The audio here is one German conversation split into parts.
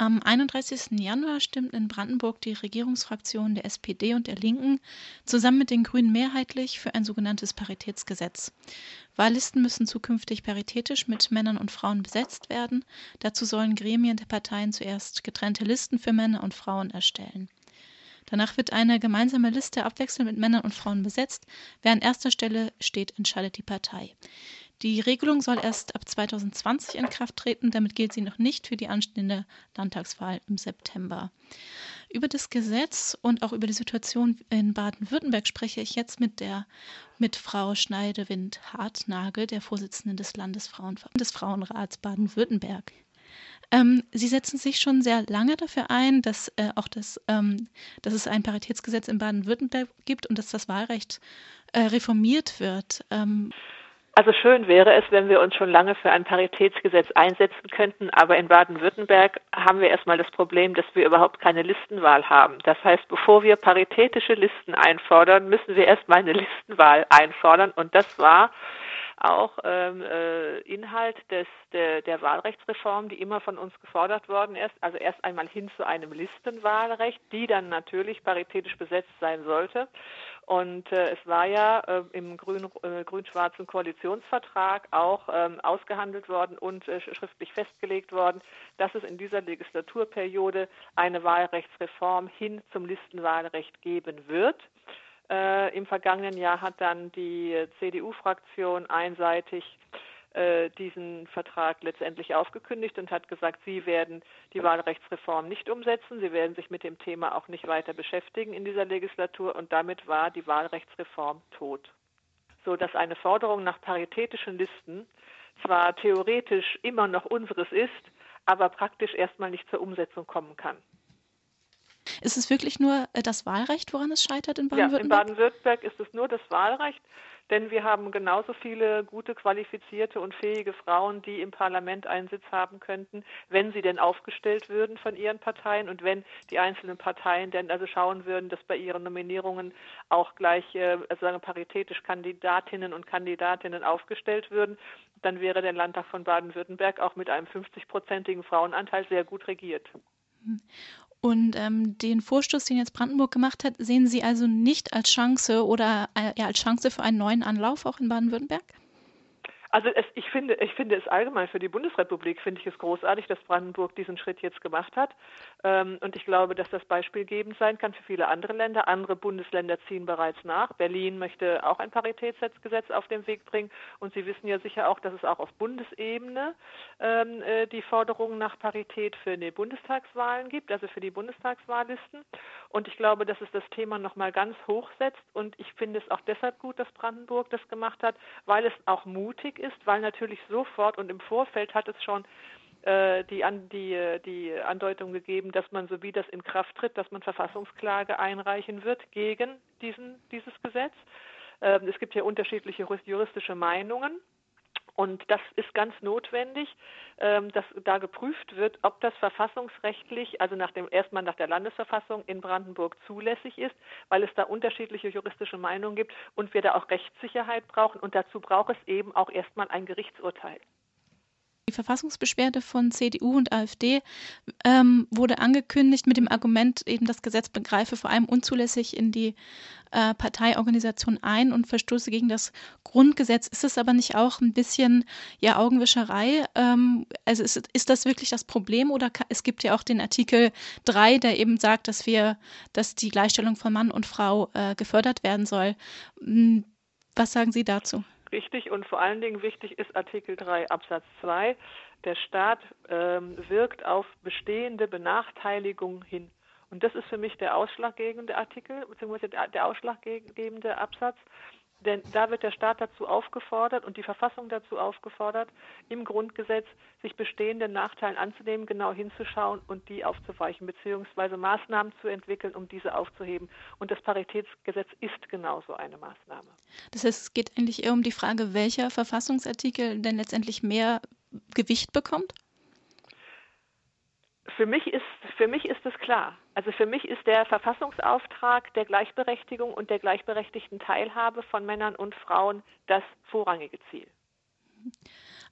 Am 31. Januar stimmten in Brandenburg die Regierungsfraktionen der SPD und der Linken zusammen mit den Grünen mehrheitlich für ein sogenanntes Paritätsgesetz. Wahllisten müssen zukünftig paritätisch mit Männern und Frauen besetzt werden. Dazu sollen Gremien der Parteien zuerst getrennte Listen für Männer und Frauen erstellen. Danach wird eine gemeinsame Liste abwechselnd mit Männern und Frauen besetzt. Wer an erster Stelle steht, entscheidet die Partei. Die Regelung soll erst ab 2020 in Kraft treten. Damit gilt sie noch nicht für die anstehende Landtagswahl im September. Über das Gesetz und auch über die Situation in Baden-Württemberg spreche ich jetzt mit der mit Frau Schneidewind-Hartnagel, der Vorsitzenden des Landesfrauen des Frauenrats Baden-Württemberg. Ähm, Sie setzen sich schon sehr lange dafür ein, dass äh, auch das, ähm, dass es ein Paritätsgesetz in Baden-Württemberg gibt und dass das Wahlrecht äh, reformiert wird. Ähm, also schön wäre es, wenn wir uns schon lange für ein Paritätsgesetz einsetzen könnten, aber in Baden-Württemberg haben wir erstmal das Problem, dass wir überhaupt keine Listenwahl haben. Das heißt, bevor wir paritätische Listen einfordern, müssen wir erstmal eine Listenwahl einfordern und das war auch ähm, äh, Inhalt des, der, der Wahlrechtsreform, die immer von uns gefordert worden ist. Also erst einmal hin zu einem Listenwahlrecht, die dann natürlich paritätisch besetzt sein sollte. Und äh, es war ja äh, im grün, äh, grün-schwarzen Koalitionsvertrag auch ähm, ausgehandelt worden und äh, schriftlich festgelegt worden, dass es in dieser Legislaturperiode eine Wahlrechtsreform hin zum Listenwahlrecht geben wird. Äh, Im vergangenen Jahr hat dann die CDU-Fraktion einseitig äh, diesen Vertrag letztendlich aufgekündigt und hat gesagt, sie werden die Wahlrechtsreform nicht umsetzen, sie werden sich mit dem Thema auch nicht weiter beschäftigen in dieser Legislatur und damit war die Wahlrechtsreform tot. So dass eine Forderung nach paritätischen Listen zwar theoretisch immer noch unseres ist, aber praktisch erstmal nicht zur Umsetzung kommen kann. Ist es wirklich nur äh, das Wahlrecht, woran es scheitert in Baden-Württemberg? Ja, in Baden-Württemberg ist es nur das Wahlrecht, denn wir haben genauso viele gute, qualifizierte und fähige Frauen, die im Parlament einen Sitz haben könnten, wenn sie denn aufgestellt würden von ihren Parteien und wenn die einzelnen Parteien denn also schauen würden, dass bei ihren Nominierungen auch gleich äh, also paritätisch Kandidatinnen und Kandidatinnen aufgestellt würden, dann wäre der Landtag von Baden-Württemberg auch mit einem 50-prozentigen Frauenanteil sehr gut regiert. Und ähm, den Vorstoß, den jetzt Brandenburg gemacht hat, sehen Sie also nicht als Chance oder äh, als Chance für einen neuen Anlauf auch in Baden-Württemberg? Also es, ich finde, ich finde es allgemein für die Bundesrepublik finde ich es großartig, dass Brandenburg diesen Schritt jetzt gemacht hat. Ähm, und ich glaube, dass das beispielgebend sein kann für viele andere Länder. Andere Bundesländer ziehen bereits nach. Berlin möchte auch ein Paritätsgesetz auf den Weg bringen. Und Sie wissen ja sicher auch, dass es auch auf Bundesebene ähm, äh, die Forderungen nach Parität für die Bundestagswahlen gibt, also für die Bundestagswahllisten. Und ich glaube, dass es das Thema nochmal ganz hoch setzt. Und ich finde es auch deshalb gut, dass Brandenburg das gemacht hat, weil es auch mutig ist, weil natürlich sofort und im Vorfeld hat es schon äh, die, an, die, die Andeutung gegeben, dass man, so wie das in Kraft tritt, dass man Verfassungsklage einreichen wird gegen diesen, dieses Gesetz. Äh, es gibt ja unterschiedliche juristische Meinungen. Und das ist ganz notwendig, ähm, dass da geprüft wird, ob das verfassungsrechtlich, also nach dem, erstmal nach der Landesverfassung in Brandenburg zulässig ist, weil es da unterschiedliche juristische Meinungen gibt und wir da auch Rechtssicherheit brauchen. Und dazu braucht es eben auch erstmal ein Gerichtsurteil. Die Verfassungsbeschwerde von CDU und AfD ähm, wurde angekündigt mit dem Argument, eben das Gesetz begreife vor allem unzulässig in die äh, Parteiorganisation ein und verstoße gegen das Grundgesetz. Ist es aber nicht auch ein bisschen ja Augenwischerei? Ähm, also ist, ist das wirklich das Problem oder kann, es gibt ja auch den Artikel 3, der eben sagt, dass wir, dass die Gleichstellung von Mann und Frau äh, gefördert werden soll. Hm, was sagen Sie dazu? Richtig und vor allen Dingen wichtig ist Artikel 3 Absatz 2. Der Staat ähm, wirkt auf bestehende Benachteiligung hin. Und das ist für mich der ausschlaggebende Artikel, beziehungsweise der ausschlaggebende Absatz. Denn da wird der Staat dazu aufgefordert und die Verfassung dazu aufgefordert, im Grundgesetz sich bestehenden Nachteilen anzunehmen, genau hinzuschauen und die aufzuweichen, beziehungsweise Maßnahmen zu entwickeln, um diese aufzuheben. Und das Paritätsgesetz ist genauso eine Maßnahme. Das heißt, es geht eigentlich eher um die Frage, welcher Verfassungsartikel denn letztendlich mehr Gewicht bekommt? Für mich ist für mich ist es klar. Also für mich ist der Verfassungsauftrag der Gleichberechtigung und der gleichberechtigten Teilhabe von Männern und Frauen das vorrangige Ziel.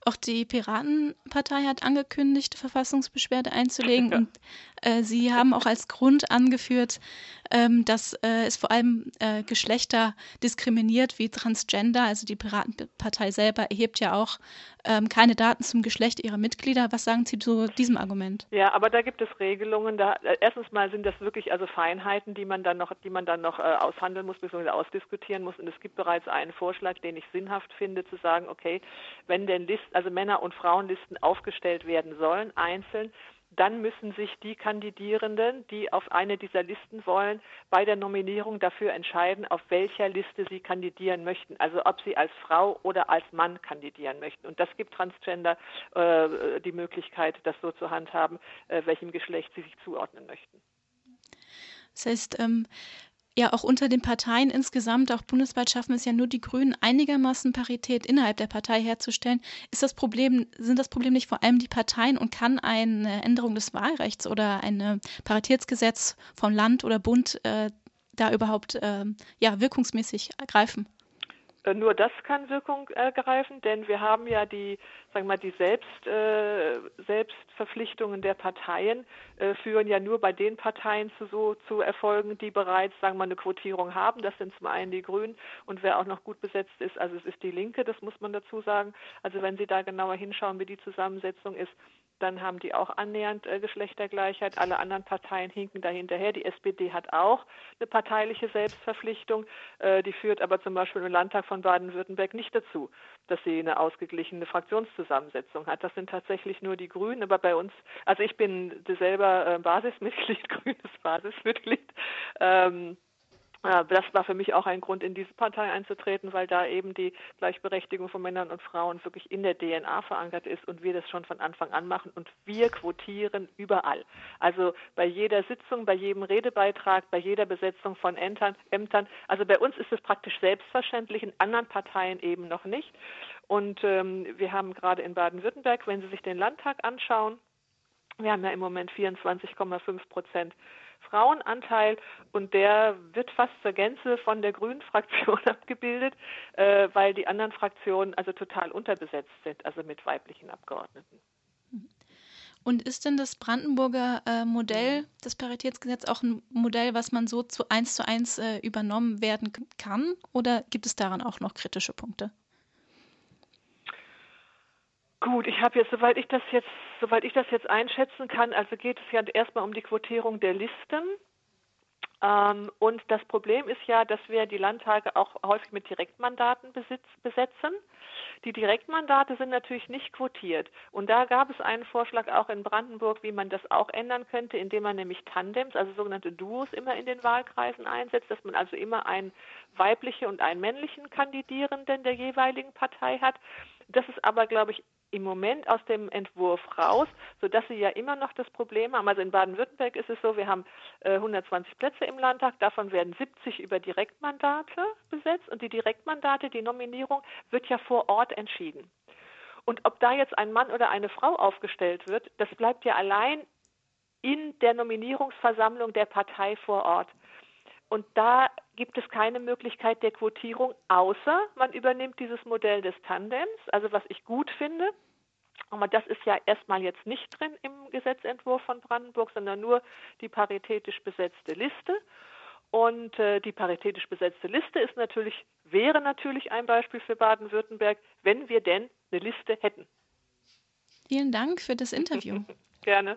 Auch die Piratenpartei hat angekündigt, Verfassungsbeschwerde einzulegen. Ja. Und äh, sie haben auch als Grund angeführt, ähm, dass äh, es vor allem äh, Geschlechter diskriminiert wie Transgender. Also die Piratenpartei selber erhebt ja auch ähm, keine Daten zum Geschlecht ihrer Mitglieder. Was sagen Sie zu diesem Argument? Ja, aber da gibt es Regelungen. Da, äh, erstens mal sind das wirklich also Feinheiten, die man dann noch, die man dann noch äh, aushandeln muss bzw. ausdiskutieren muss. Und es gibt bereits einen Vorschlag, den ich sinnhaft finde, zu sagen, okay, wenn denn Listen, also Männer- und Frauenlisten aufgestellt werden sollen, einzeln, dann müssen sich die Kandidierenden, die auf eine dieser Listen wollen, bei der Nominierung dafür entscheiden, auf welcher Liste sie kandidieren möchten. Also ob sie als Frau oder als Mann kandidieren möchten. Und das gibt Transgender äh, die Möglichkeit, das so zu handhaben, äh, welchem Geschlecht sie sich zuordnen möchten. Das heißt, ähm, ja, auch unter den Parteien insgesamt, auch bundesweit schaffen es ja nur die Grünen, einigermaßen Parität innerhalb der Partei herzustellen. Ist das Problem, sind das Problem nicht vor allem die Parteien und kann eine Änderung des Wahlrechts oder ein Paritätsgesetz vom Land oder Bund äh, da überhaupt äh, ja, wirkungsmäßig ergreifen? Äh, nur das kann Wirkung ergreifen, denn wir haben ja die, sagen wir mal, die Selbst, äh, Selbstverpflichtungen der Parteien äh, führen ja nur bei den Parteien zu so zu Erfolgen, die bereits, sagen wir mal, eine Quotierung haben. Das sind zum einen die Grünen und wer auch noch gut besetzt ist, also es ist die Linke, das muss man dazu sagen. Also wenn Sie da genauer hinschauen, wie die Zusammensetzung ist, dann haben die auch annähernd äh, Geschlechtergleichheit. Alle anderen Parteien hinken da hinterher. Die SPD hat auch eine parteiliche Selbstverpflichtung. Äh, die führt aber zum Beispiel im Landtag von Baden-Württemberg nicht dazu, dass sie eine ausgeglichene Fraktionszusammensetzung hat. Das sind tatsächlich nur die Grünen. Aber bei uns, also ich bin selber äh, Basismitglied, grünes Basismitglied. Ähm, das war für mich auch ein Grund, in diese Partei einzutreten, weil da eben die Gleichberechtigung von Männern und Frauen wirklich in der DNA verankert ist und wir das schon von Anfang an machen und wir quotieren überall. Also bei jeder Sitzung, bei jedem Redebeitrag, bei jeder Besetzung von Ämtern. Also bei uns ist es praktisch selbstverständlich, in anderen Parteien eben noch nicht. Und ähm, wir haben gerade in Baden-Württemberg, wenn Sie sich den Landtag anschauen, wir haben ja im Moment 24,5 Prozent Frauenanteil und der wird fast zur Gänze von der Grünen Fraktion abgebildet, äh, weil die anderen Fraktionen also total unterbesetzt sind, also mit weiblichen Abgeordneten. Und ist denn das Brandenburger äh, Modell, das Paritätsgesetz, auch ein Modell, was man so zu eins zu eins äh, übernommen werden kann? Oder gibt es daran auch noch kritische Punkte? Gut, ich habe jetzt, soweit ich das jetzt, soweit ich das jetzt einschätzen kann, also geht es ja erstmal um die Quotierung der Listen. Ähm, und das Problem ist ja, dass wir die Landtage auch häufig mit Direktmandaten besitz, besetzen. Die Direktmandate sind natürlich nicht quotiert. Und da gab es einen Vorschlag auch in Brandenburg, wie man das auch ändern könnte, indem man nämlich Tandems, also sogenannte Duos, immer in den Wahlkreisen einsetzt, dass man also immer einen weiblichen und einen männlichen Kandidierenden der jeweiligen Partei hat. Das ist aber, glaube ich, im Moment aus dem Entwurf raus, sodass sie ja immer noch das Problem haben. Also in Baden-Württemberg ist es so, wir haben äh, 120 Plätze im Landtag, davon werden 70 über Direktmandate besetzt und die Direktmandate, die Nominierung wird ja vor Ort entschieden. Und ob da jetzt ein Mann oder eine Frau aufgestellt wird, das bleibt ja allein in der Nominierungsversammlung der Partei vor Ort. Und da gibt es keine Möglichkeit der Quotierung, außer man übernimmt dieses Modell des Tandems, also was ich gut finde. Aber das ist ja erstmal jetzt nicht drin im Gesetzentwurf von Brandenburg, sondern nur die paritätisch besetzte Liste. Und äh, die paritätisch besetzte Liste ist natürlich, wäre natürlich ein Beispiel für Baden-Württemberg, wenn wir denn eine Liste hätten. Vielen Dank für das Interview. Gerne.